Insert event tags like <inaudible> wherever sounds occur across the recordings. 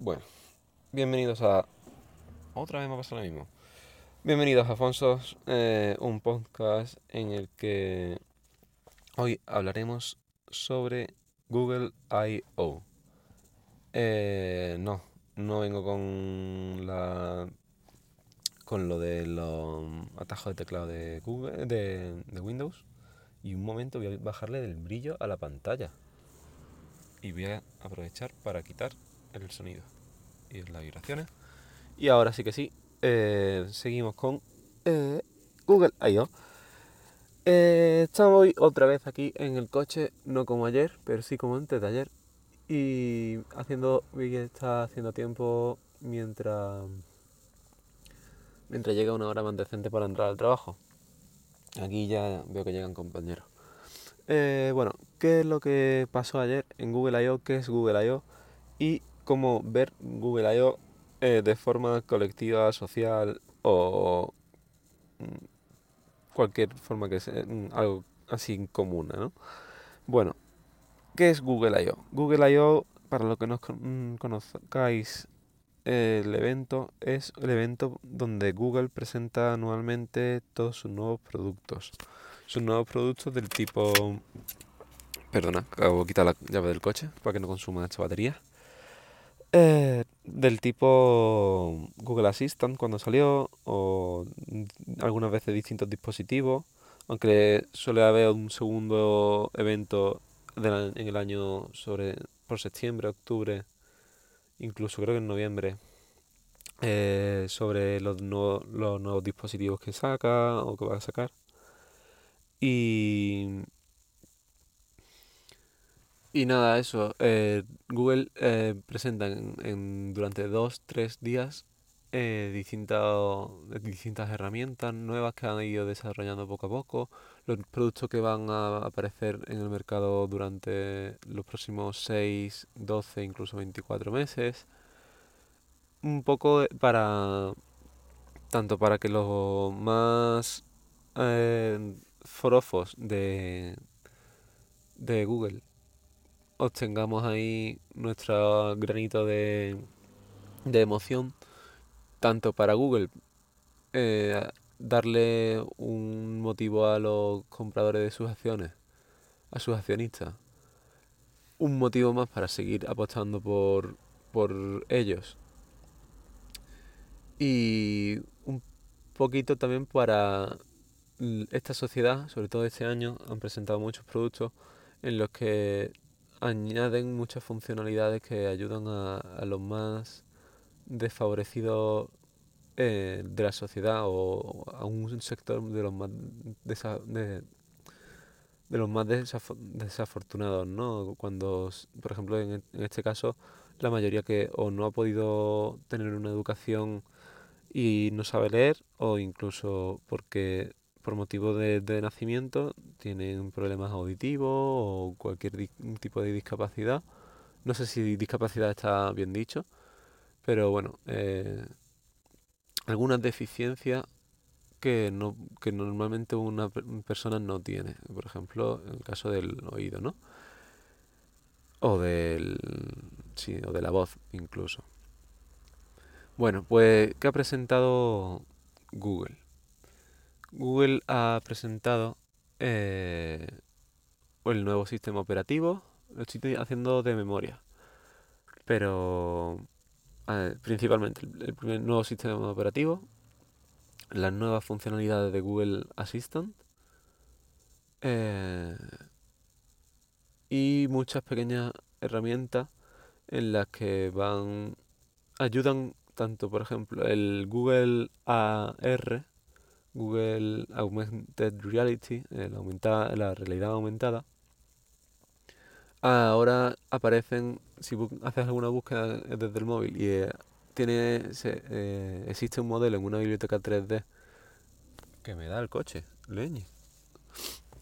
Bueno, bienvenidos a... Otra vez me ha pasado lo mismo. Bienvenidos a Afonsos, eh, un podcast en el que hoy hablaremos sobre Google I.O. Eh, no, no vengo con la con lo de los atajos de teclado de Google de, de Windows y un momento voy a bajarle del brillo a la pantalla y voy a aprovechar para quitar el sonido y las vibraciones. Y ahora sí que sí, eh, seguimos con eh, Google I.O. Eh, estamos hoy otra vez aquí en el coche, no como ayer, pero sí como antes de ayer. Y haciendo, vi está haciendo tiempo mientras, mientras llega una hora más decente para entrar al trabajo. Aquí ya veo que llegan compañeros. Eh, bueno, ¿qué es lo que pasó ayer en Google I.O.? ¿Qué es Google I.O.? Y cómo ver Google I.O. Eh, de forma colectiva, social o mm, cualquier forma que sea, mm, algo así común, ¿no? Bueno, ¿qué es Google I.O.? Google I.O., para los que no mm, conozcáis el evento, es el evento donde Google presenta anualmente todos sus nuevos productos. Sus nuevos productos del tipo... Perdona, acabo de quitar la llave del coche para que no consuma esta batería. Eh, del tipo Google Assistant cuando salió, o algunas veces distintos dispositivos, aunque suele haber un segundo evento en el año sobre por septiembre, octubre, incluso creo que en noviembre, eh, sobre los, nuevos, los nuevos dispositivos que saca o que va a sacar. Y y nada, eso. Eh, Google eh, presenta en, durante dos, tres días eh, distintas, distintas herramientas nuevas que han ido desarrollando poco a poco, los productos que van a aparecer en el mercado durante los próximos 6, 12, incluso 24 meses. Un poco para, tanto para que los más eh, forofos de, de Google obtengamos ahí nuestro granito de, de emoción, tanto para Google, eh, darle un motivo a los compradores de sus acciones, a sus accionistas, un motivo más para seguir apostando por, por ellos. Y un poquito también para esta sociedad, sobre todo este año, han presentado muchos productos en los que añaden muchas funcionalidades que ayudan a, los más desfavorecidos eh, de la sociedad o a un sector de los más de, los más desafortunados, ¿no? Cuando, por ejemplo, en, en, este caso, la mayoría que o no ha podido tener una educación y no sabe leer, o incluso porque por motivo de, nacimiento tienen problemas auditivos o cualquier tipo de discapacidad. No sé si discapacidad está bien dicho, pero bueno, eh, algunas deficiencias que, no, que normalmente una persona no tiene. Por ejemplo, en el caso del oído, ¿no? O del. Sí, o de la voz incluso. Bueno, pues, ¿qué ha presentado Google? Google ha presentado eh, el nuevo sistema operativo. Lo estoy haciendo de memoria. Pero principalmente el, primer nuevo sistema operativo, las nuevas funcionalidades de Google Assistant eh, y muchas pequeñas herramientas en las que van ayudan tanto por ejemplo el Google AR Google Augmented Reality, eh, la, la realidad aumentada, ahora aparecen, si haces alguna búsqueda desde el móvil y eh, tiene eh, existe un modelo en una biblioteca 3D que me da el coche, leñe.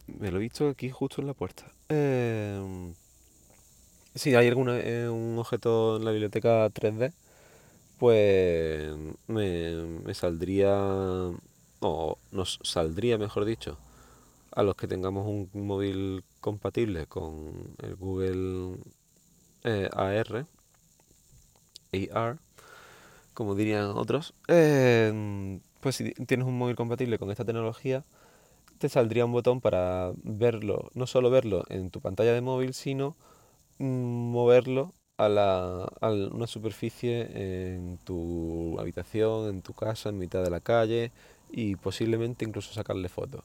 Me lo he visto aquí justo en la puerta. Eh, si hay algún un objeto en la biblioteca 3D, pues me, me saldría o nos saldría, mejor dicho, a los que tengamos un móvil compatible con el Google eh, AR AR, como dirían otros, eh, pues si tienes un móvil compatible con esta tecnología, te saldría un botón para verlo, no solo verlo en tu pantalla de móvil, sino mm, moverlo a, la, a una superficie en tu habitación, en tu casa, en mitad de la calle y posiblemente incluso sacarle fotos.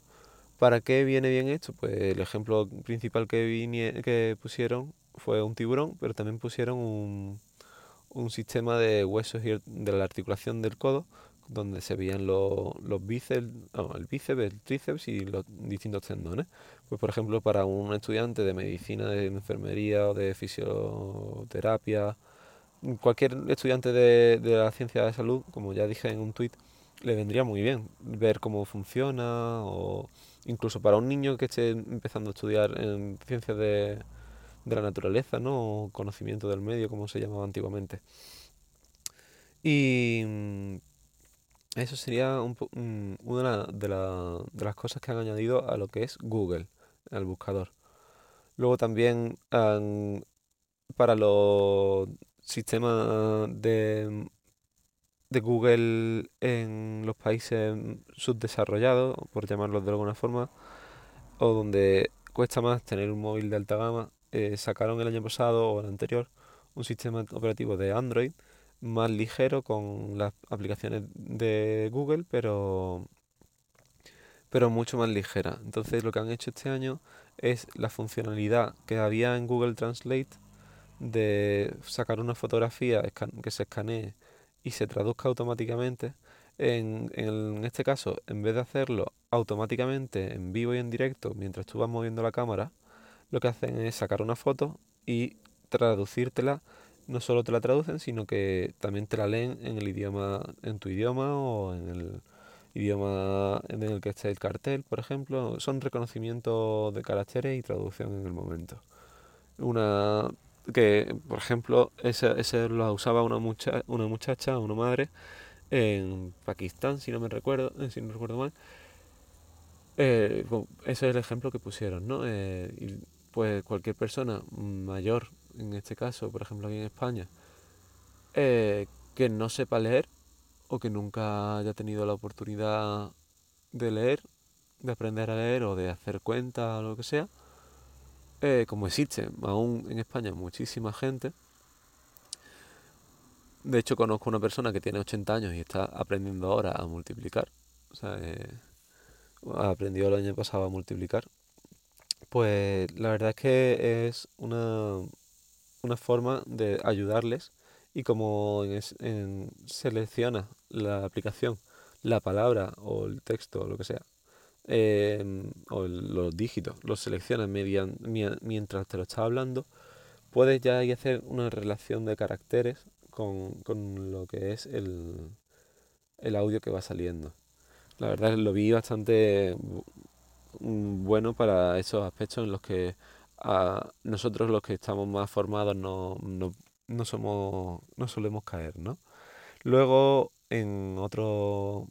¿Para qué viene bien esto? Pues el ejemplo principal que, que pusieron fue un tiburón, pero también pusieron un, un sistema de huesos y de la articulación del codo donde se veían los, los bíceps, el bíceps, el tríceps y los distintos tendones. Pues por ejemplo para un estudiante de medicina, de enfermería o de fisioterapia, cualquier estudiante de, de la ciencia de salud, como ya dije en un tuit, le vendría muy bien ver cómo funciona o incluso para un niño que esté empezando a estudiar en ciencias de, de la naturaleza, ¿no? O conocimiento del medio, como se llamaba antiguamente. Y eso sería un, una de, de, las cosas que han añadido a lo que es Google, al buscador. Luego también para los sistemas de, de Google en los países subdesarrollados, por llamarlos de alguna forma, o donde cuesta más tener un móvil de alta gama, eh, sacaron el año pasado o el anterior un sistema operativo de Android más ligero con las aplicaciones de Google, pero, pero mucho más ligera. Entonces lo que han hecho este año es la funcionalidad que había en Google Translate de sacar una fotografía que se escanee y se traduzca automáticamente. En, en, este caso, en vez de hacerlo automáticamente en vivo y en directo mientras tú vas moviendo la cámara, lo que hacen es sacar una foto y traducírtela no solo te la traducen, sino que también te la leen en el idioma, en tu idioma o en el idioma en el que esté el cartel, por ejemplo. Son reconocimiento de caracteres y traducción en el momento. Una que, por ejemplo, ese, ese lo usaba una, mucha, una muchacha, una madre, en Pakistán, si no me recuerdo, eh, si no recuerdo mal. Eh, ese es el ejemplo que pusieron, ¿no? Eh, pues cualquier persona mayor en este caso, por ejemplo aquí en España, que no sepa leer o que nunca haya tenido la oportunidad de leer, de aprender a leer o de hacer cuentas o lo que sea, eh, como existe aún en España muchísima gente, de hecho conozco una persona que tiene 80 años y está aprendiendo ahora a multiplicar, o sea, eh, aprendió el año pasado a multiplicar, pues la verdad es que es una, una forma de ayudarles y como en, selecciona la aplicación la palabra o el texto o lo que sea em, o los dígitos los selecciona mientras te lo está hablando puedes ya hacer una relación de caracteres con, con lo que es el, el audio que va saliendo la verdad lo vi bastante bueno para esos aspectos en los que a nosotros los que estamos más formados no, no, no somos no solemos caer ¿no? luego en otros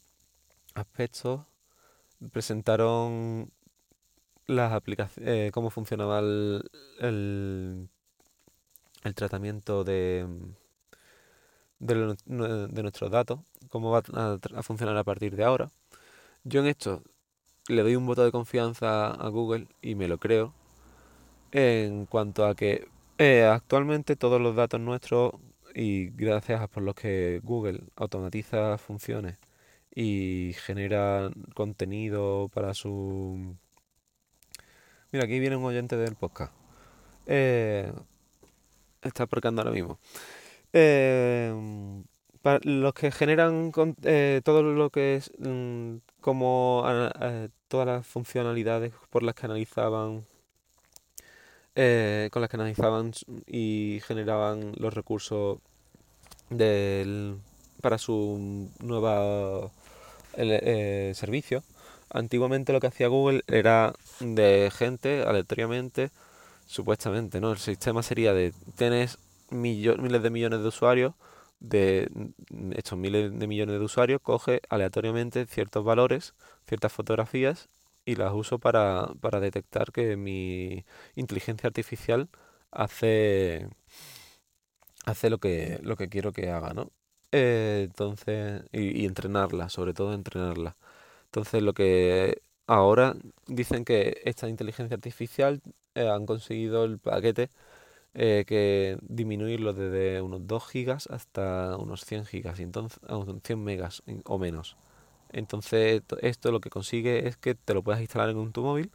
aspectos presentaron las aplicaciones eh, cómo funcionaba el, el, tratamiento de, de, nuestros datos cómo va a, a funcionar a partir de ahora. Yo en esto le doy un voto de confianza a Google y me lo creo en cuanto a que eh, actualmente todos los datos nuestros y gracias a por los que Google automatiza funciones y genera contenido para su... Mira, aquí viene un oyente del podcast. Eh, está porcando ahora mismo. Eh, los que generan eh, todo lo que es mm, como todas las funcionalidades por las que analizaban eh, con las que analizaban y generaban los recursos del, para su nueva eh, servicio. Antiguamente lo que hacía Google era de gente aleatoriamente, supuestamente, ¿no? El sistema sería de tienes miles de millones de usuarios, de estos miles de millones de usuarios, coge aleatoriamente ciertos valores, ciertas fotografías y las uso para, para detectar que mi inteligencia artificial hace hace lo que, lo que quiero que haga, ¿no? Eh, entonces, y, entrenarla, sobre todo entrenarla. Entonces, lo que ahora dicen que esta inteligencia artificial eh, han conseguido el paquete eh, que disminuirlo desde unos 2 gigas hasta unos 100 gigas, entonces, a unos 100 megas o menos. Entonces, to- esto lo que consigue es que te lo puedas instalar en tu móvil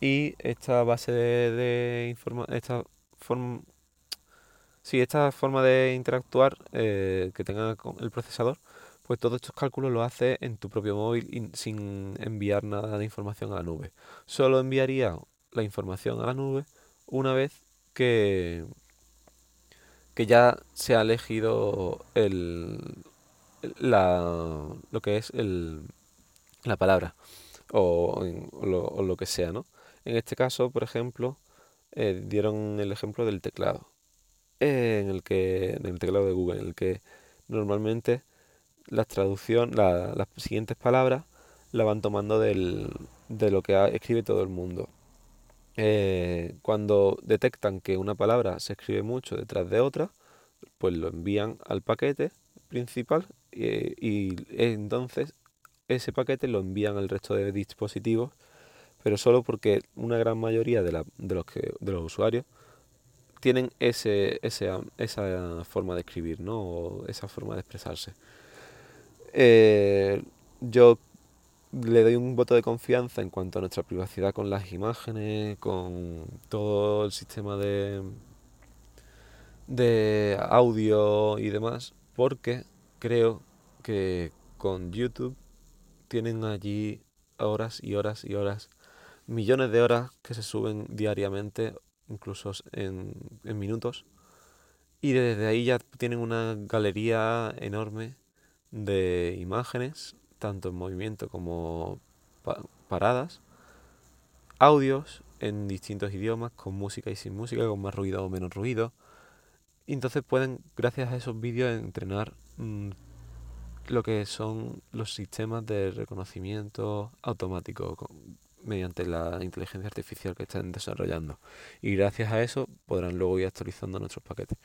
y esta base de, de esta sí, esta forma de interactuar eh, que tenga con el procesador, pues todos estos cálculos los hace en tu propio móvil sin enviar nada de información a la nube. Solo enviaría la información a la nube una vez que, que ya se ha elegido el, la, lo que es el, la palabra o, lo, lo que sea, ¿no? En este caso, por ejemplo, eh, dieron el ejemplo del teclado, en el que, en el teclado de Google, en el que normalmente la traducción, la- las siguientes palabras la van tomando del, de lo que escribe todo el mundo. Eh, cuando detectan que una palabra se escribe mucho detrás de otra, pues lo envían al paquete principal eh, y entonces ese paquete lo envían al resto de dispositivos, pero solo porque una gran mayoría de, la- de los, que, de los usuarios tienen ese, ese, esa forma de escribir, ¿no? O esa forma de expresarse. Eh, yo le doy un voto de confianza en cuanto a nuestra privacidad con las imágenes, con todo el sistema de, de audio y demás, porque creo que con YouTube tienen allí horas y horas y horas, millones de horas que se suben diariamente, incluso en, en minutos, y desde ahí ya tienen una galería enorme de imágenes, tanto en movimiento como pa- paradas, audios en distintos idiomas, con música y sin música, con más ruido o menos ruido. Y entonces pueden, gracias a esos vídeos, entrenar mm, lo que son los sistemas de reconocimiento automático mediante la inteligencia artificial que están desarrollando. Y gracias a eso podrán luego ir actualizando nuestros paquetes.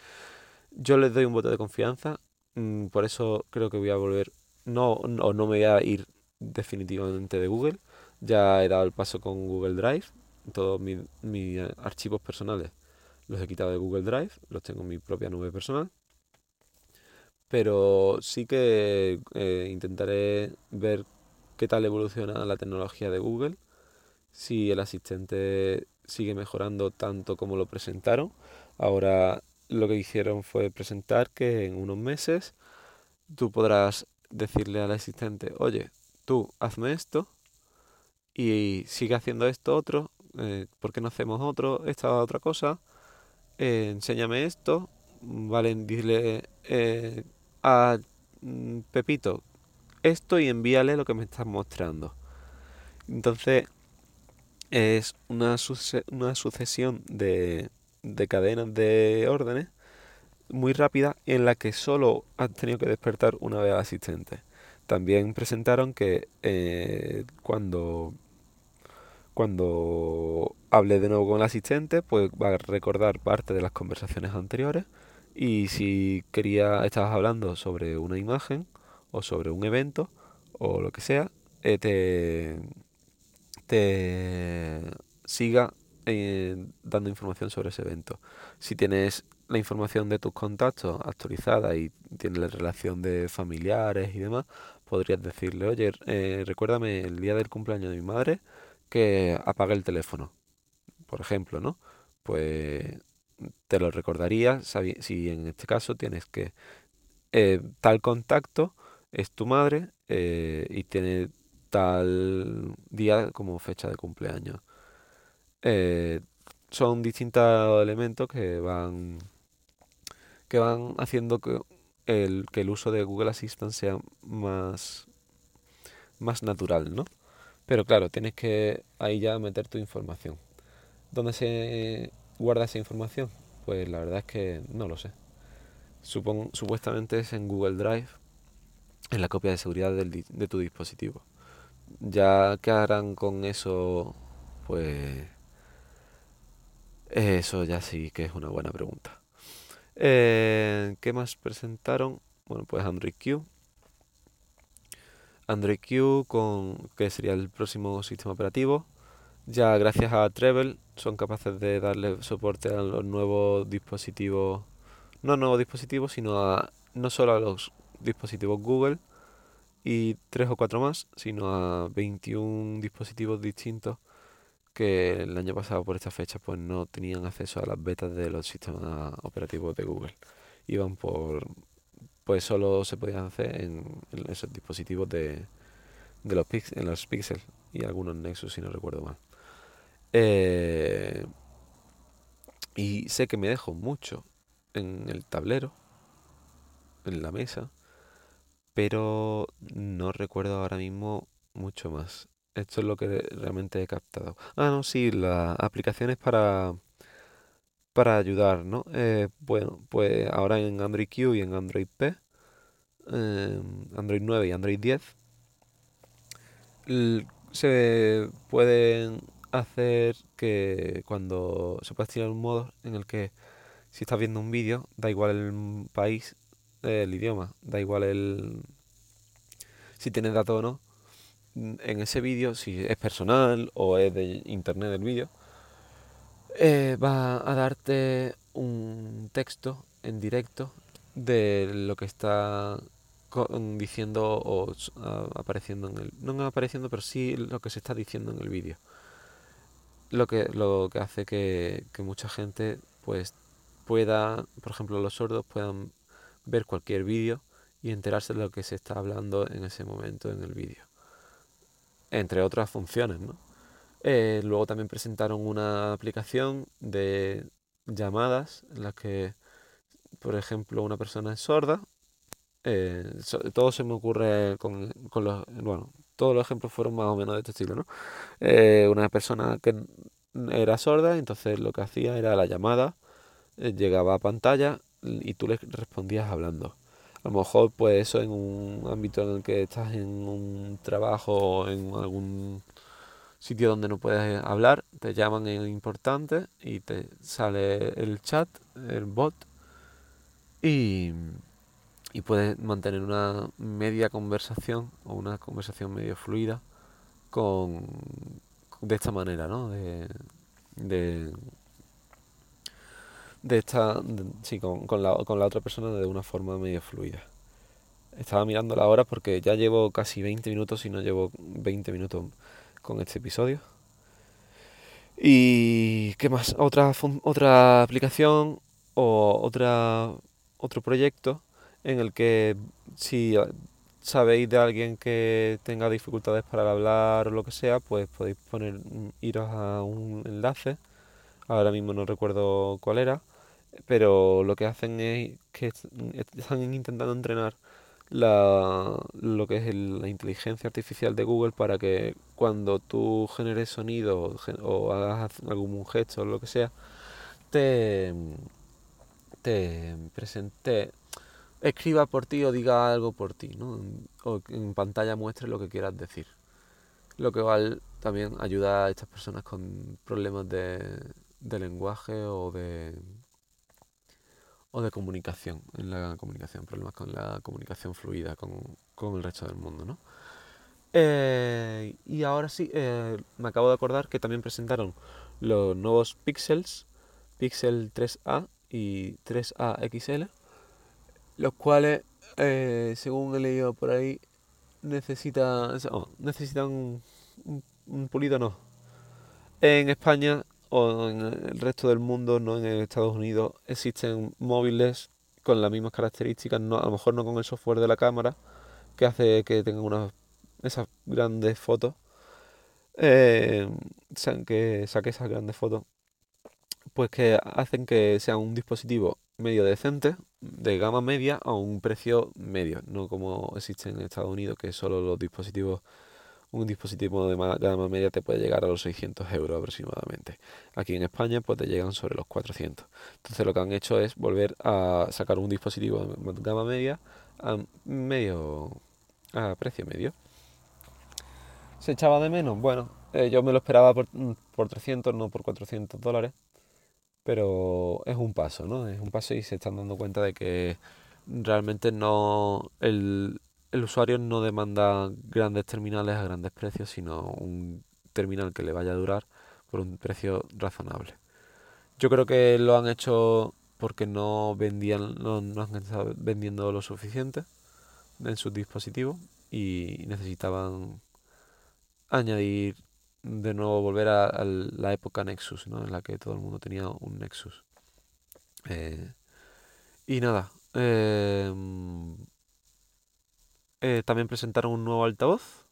Yo les doy un voto de confianza, mm, por eso creo que voy a volver, no, no, no me voy a ir definitivamente de Google. Ya he dado el paso con Google Drive. Todos mis, mis archivos personales los he quitado de Google Drive, los tengo en mi propia nube personal. Pero sí que eh, intentaré ver qué tal evoluciona la tecnología de Google, si el asistente sigue mejorando tanto como lo presentaron. Ahora lo que hicieron fue presentar que en unos meses tú podrás decirle al asistente, oye, tú hazme esto y sigue haciendo esto otro, eh, ¿por qué no hacemos otro, esta otra cosa? Eh, enséñame esto, vale, dile eh, a mm, Pepito esto y envíale lo que me estás mostrando. Entonces es una, una sucesión de, de cadenas de órdenes muy rápida en la que solo han tenido que despertar una vez al asistente. También presentaron que eh, cuando, cuando hable de nuevo con el asistente, pues va a recordar parte de las conversaciones anteriores y si quería, estabas hablando sobre una imagen o sobre un evento o lo que sea, eh, te, te siga eh, dando información sobre ese evento. Si tienes la información de tus contactos actualizada y tienes la relación de familiares y demás, podrías decirle, oye, eh, recuérdame el día del cumpleaños de mi madre que apague el teléfono, por ejemplo, ¿no? Pues te lo recordaría si en este caso tienes que eh, tal contacto es tu madre y tiene tal día como fecha de cumpleaños. Eh, son distintos elementos que van que van haciendo que el, que el uso de Google Assistant sea más, más natural, ¿no? Pero claro, tienes que ahí ya meter tu información. ¿Dónde se guarda esa información? Pues la verdad es que no lo sé. Supon- supuestamente es en Google Drive, en la copia de seguridad de tu dispositivo. Ya qué harán con eso, pues eso ya sí que es una buena pregunta. Eh, ¿Qué más presentaron? Bueno, pues Android Q. Android Q, con, que sería el próximo sistema operativo. Ya gracias a Treble son capaces de darle soporte a los nuevos dispositivos, no nuevos dispositivos, sino a no solo a los dispositivos Google y tres o cuatro más, sino a 21 dispositivos distintos que el año pasado por esta fecha pues no tenían acceso a las betas de los sistemas operativos de Google. Iban por pues solo se podían hacer en, esos dispositivos de, de los pix, en los Pixel y algunos Nexus si no recuerdo mal. Eh, y sé que me dejo mucho en el tablero, en la mesa, pero no recuerdo ahora mismo mucho más. Esto es lo que realmente he captado. Ah, no, sí, las aplicaciones para, para ayudar, ¿no? Eh, bueno, pues ahora en Android Q y en Android P, Android 9 y Android 10, se pueden hacer que cuando se puede tirar un modo en el que si estás viendo un vídeo, da igual el país, el idioma, da igual el si tienes datos o no, en ese vídeo, si es personal o es de internet el vídeo, eh, va a darte un texto en directo de lo que está diciendo o apareciendo en el no apareciendo pero sí lo que se está diciendo en el vídeo. Lo que lo que hace que, que mucha gente pues pueda por ejemplo los sordos puedan ver cualquier vídeo y enterarse de lo que se está hablando en ese momento en el vídeo entre otras funciones. ¿no? Eh, luego también presentaron una aplicación de llamadas en las que, por ejemplo, una persona es sorda. Eh, todo se me ocurre con, los... Bueno, todos los ejemplos fueron más o menos de este estilo, ¿no? Eh, una persona que era sorda, entonces lo que hacía era la llamada, llegaba a pantalla y tú le respondías hablando a lo mejor pues eso en un ámbito en el que estás en un trabajo o en algún sitio donde no puedes hablar, te llaman en importante y te sale el chat, el bot y, y puedes mantener una media conversación o una conversación medio fluida con de esta manera, ¿no? De, de esta, sí, con, con, la, con la otra persona de una forma medio fluida. Estaba mirando la hora porque ya llevo casi 20 minutos y no llevo 20 minutos con este episodio. ¿Y qué más? Otra, otra aplicación o otra, otro proyecto en el que si sabéis de alguien que tenga dificultades para hablar o lo que sea, pues podéis poner iros a un enlace. Ahora mismo no recuerdo cuál era, pero lo que hacen es que están intentando entrenar la, lo que es la inteligencia artificial de Google para que cuando tú generes sonido o, hagas algún gesto o lo que sea, te, te presente, escriba por ti o diga algo por ti, ¿no? o en pantalla muestre lo que quieras decir. Lo que igual también ayuda a estas personas con problemas de, de lenguaje o de o de comunicación, en la comunicación, problemas con la comunicación fluida con, con el resto del mundo, ¿no? Eh, y ahora sí, eh, me acabo de acordar que también presentaron los nuevos Pixels, Pixel 3A y 3A XL, los cuales, eh, según he leído por ahí, necesita, necesitan un, un pulido, no. En España o en el resto del mundo, no en Estados Unidos, existen móviles con las mismas características, no, a lo mejor no con el software de la cámara, que hace que tengan unas esas grandes fotos, eh, que saque esas grandes fotos, pues que hacen que sea un dispositivo medio decente, de gama media, a un precio medio, no como existe en Estados Unidos, que solo los dispositivos un dispositivo de gama media te puede llegar a los 600 euros aproximadamente. Aquí en España pues te llegan sobre los 400. Entonces lo que han hecho es volver a sacar un dispositivo de gama media a medio a precio medio. ¿Se echaba de menos? Bueno, eh, yo me lo esperaba por, por 300, no por 400 dólares. pero es un paso, ¿no? Es un paso y se están dando cuenta de que realmente no el, el usuario no demanda grandes terminales a grandes precios, sino un terminal que le vaya a durar por un precio razonable. Yo creo que lo han hecho porque no vendían, no, han estado vendiendo lo suficiente en sus dispositivos y necesitaban añadir de nuevo volver a, la época Nexus, ¿no? en la que todo el mundo tenía un Nexus. Eh, y nada, eh, eh, también presentaron un nuevo altavoz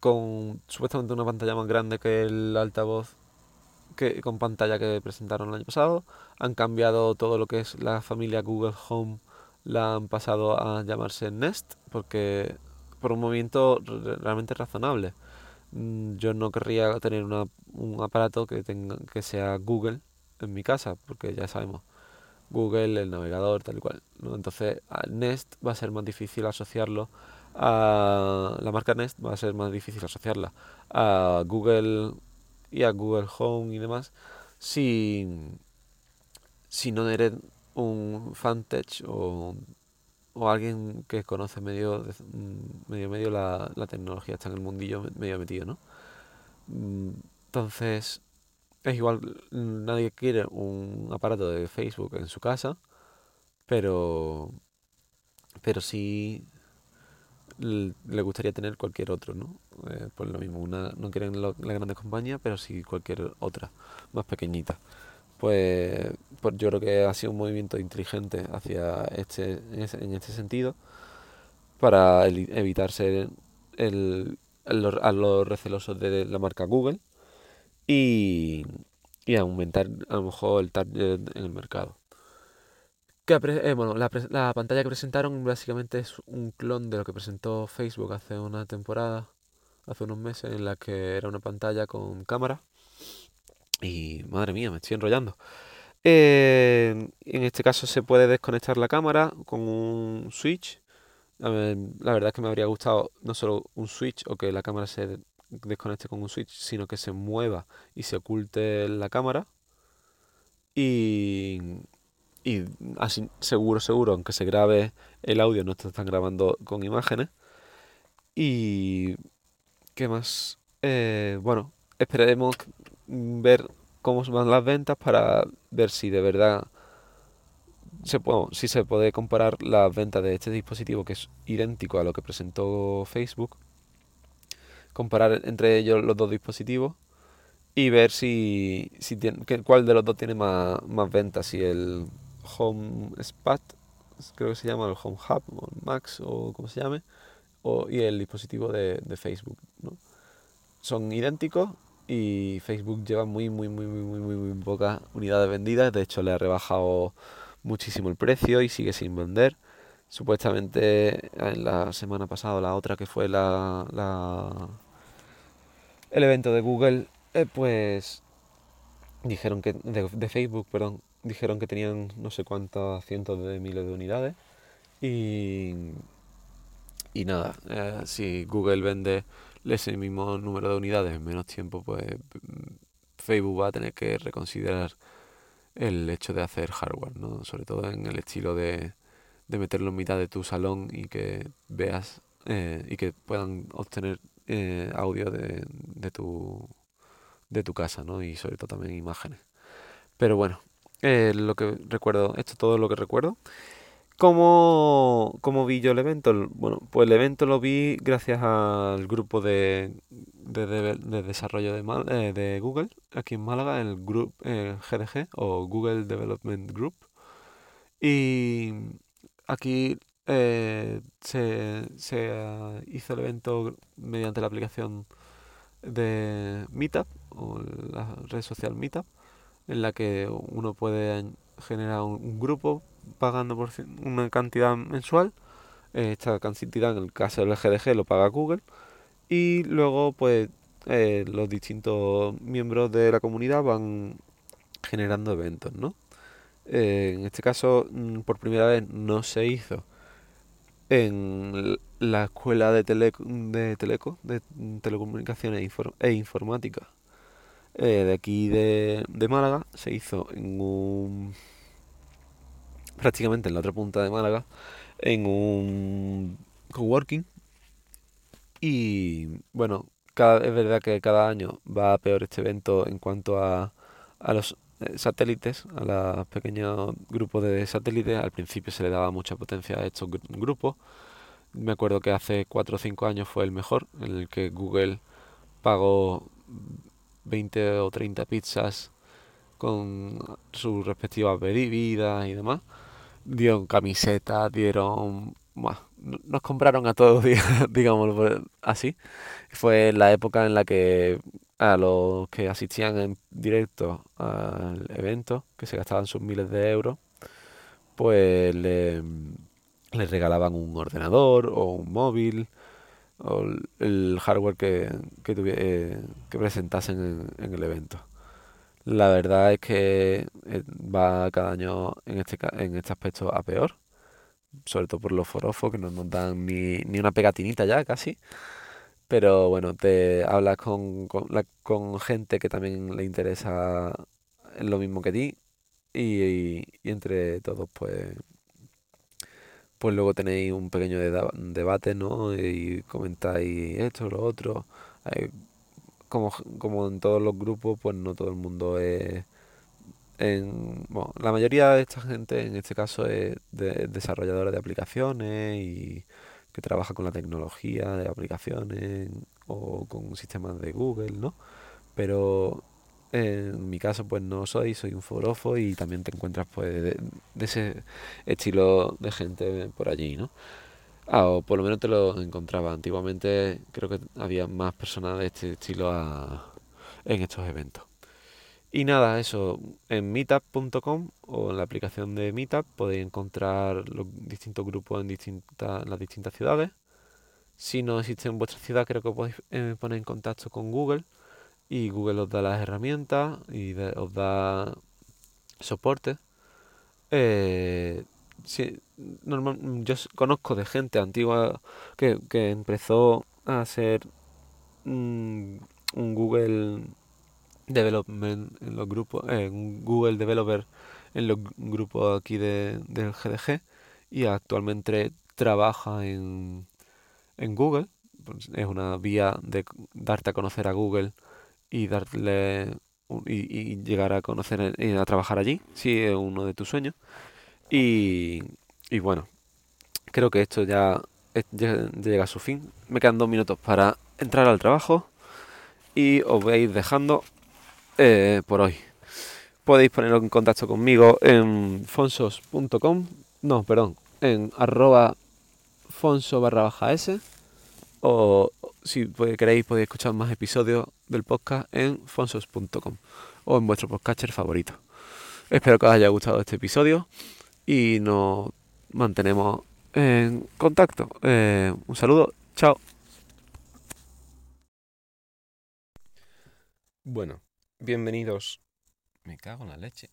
con supuestamente una pantalla más grande que el altavoz que con pantalla que presentaron el año pasado. Han cambiado todo lo que es la familia Google Home, la han pasado a llamarse Nest porque por un movimiento realmente razonable. Mm, yo no querría tener un aparato que tenga que sea Google en mi casa porque ya sabemos Google, el navegador, tal y cual. ¿no? Entonces, Nest va a ser más difícil asociarlo a la marca Nest, va a ser más difícil asociarla a Google y a Google Home y demás si, si no eres un fantech o, o alguien que conoce medio medio medio la, la tecnología, está en el mundillo medio metido, ¿no? Mm, entonces, es igual, nadie quiere un aparato de Facebook en su casa, pero, pero sí le gustaría tener cualquier otro, ¿no? Eh, por lo mismo, una, no quieren la grande compañía, pero sí cualquier otra, más pequeñita. Pues, pues, yo creo que ha sido un movimiento inteligente hacia este, en, este sentido, para evitar ser el, a los recelosos de la marca Google y, y aumentar a lo mejor el target en el mercado. Que, eh, bueno, la, la, pantalla que presentaron básicamente es un clon de lo que presentó Facebook hace una temporada, hace unos meses, en la que era una pantalla con cámara. Y madre mía, me estoy enrollando. Eh, en este caso se puede desconectar la cámara con un switch. la verdad es que me habría gustado no solo un switch o que la cámara se desconecte con un switch, sino que se mueva y se oculte la cámara. Y, y así seguro, seguro, aunque se grabe el audio, no te están grabando con imágenes. Y... ¿Qué más? Eh, bueno, esperaremos ver cómo van las ventas para ver si de verdad se si se puede comparar las ventas de este dispositivo que es idéntico a lo que presentó Facebook comparar entre ellos los dos dispositivos y ver si, si tiene, cuál de los dos tiene más, más ventas, si el Home Spot, creo que se llama el Home Hub o Max o como se llame, o, y el dispositivo de, de Facebook. ¿no? Son idénticos y Facebook lleva muy, muy, muy, muy, muy, muy pocas unidades vendidas. De hecho, le ha rebajado muchísimo el precio y sigue sin vender. Supuestamente en la semana pasada, la otra que fue la, la el evento de Google, eh, pues dijeron que de, Facebook, perdón, dijeron que tenían no sé cuántos cientos de miles de unidades y y nada, eh, si Google vende ese mismo número de unidades en menos tiempo, pues Facebook va a tener que reconsiderar el hecho de hacer hardware, ¿no? Sobre todo en el estilo de, de meterlo en mitad de tu salón y que veas eh, y que puedan obtener eh, audio de, de, tu, de tu casa, ¿no? Y sobre todo también imágenes. Pero bueno, eh, lo que recuerdo, esto es todo lo que recuerdo. ¿Cómo, ¿Cómo, vi yo el evento? Bueno, pues el evento lo vi gracias al grupo de, de, de, desarrollo de, Google, aquí en Málaga, el grupo GDG o Google Development Group. Y aquí eh, se, se, hizo el evento mediante la aplicación de Meetup o la red social Meetup en la que uno puede generar un, grupo pagando por una cantidad mensual eh, esta cantidad en el caso del GDG lo paga Google y luego pues eh, los distintos miembros de la comunidad van generando eventos ¿no? En este caso mm, por primera vez no se hizo en la escuela de, tele, de Teleco, de telecomunicaciones e, informática, eh, de aquí de, de Málaga se hizo en un prácticamente en la otra punta de Málaga en un coworking. Y bueno es verdad que cada año va peor este evento en cuanto a, a los eh, satélites, a los pequeños grupos de satélites. Al principio se le daba mucha potencia a estos gru- grupos. Me acuerdo que hace 4 o 5 años fue el mejor, en el que Google pagó 20 o 30 pizzas con sus respectivas bebidas y demás. Dieron camisetas, dieron... nos compraron a todos, <laughs> digámoslo así. Fue la época en la que a los que asistían en directo al evento, que se gastaban sus miles de euros, pues le, les regalaban un ordenador o un móvil o el hardware que, que, eh, que presentasen en, el evento. La verdad es que eh, va cada año en este, en este aspecto a peor, sobre todo por los forofos que no nos dan ni, ni una pegatinita ya casi. Pero bueno, te hablas con, con, gente que también le interesa lo mismo que ti y, entre todos pues, pues luego tenéis un pequeño debate, ¿no? Y comentáis esto, lo otro. Como, como en todos los grupos, pues no todo el mundo es... En, bueno, la mayoría de esta gente en este caso es de- desarrolladora de aplicaciones y que trabaja con la tecnología de aplicaciones o con sistemas de Google, ¿no? Pero en mi caso pues no soy, soy un forofo y también te encuentras pues de, ese estilo de gente por allí, ¿no? Ah, o por lo menos te lo encontraba. Antiguamente creo que había más personas de este estilo en estos eventos. Y nada, eso, en meetup.com o en la aplicación de Meetup podéis encontrar los distintos grupos en distintas, las distintas ciudades. Si no existe en vuestra ciudad, creo que podéis eh, poner en contacto con Google y Google os da las herramientas y os da soporte. Eh, normal- yo conozco de gente antigua que, que empezó a hacer mm, un Google Development en los grupos, eh, Google Developer en los gr- grupos aquí de, del GDG y actualmente trabaja en, en Google. Pues es una vía de darte a conocer a Google y darle y, llegar a conocer y a trabajar allí, si es uno de tus sueños. Y, y bueno, creo que esto ya llega a su fin. Me quedan dos minutos para entrar al trabajo y os ir dejando eh, por hoy. Podéis poneros en contacto conmigo en fonsos.com, no, perdón, en arroba fonso barra s o si queréis podéis escuchar más episodios del podcast en fonsos.com o en vuestro podcaster favorito. Espero que os haya gustado este episodio y nos mantenemos en contacto. Eh, un saludo, chao. Bueno, bienvenidos. Me cago en la leche.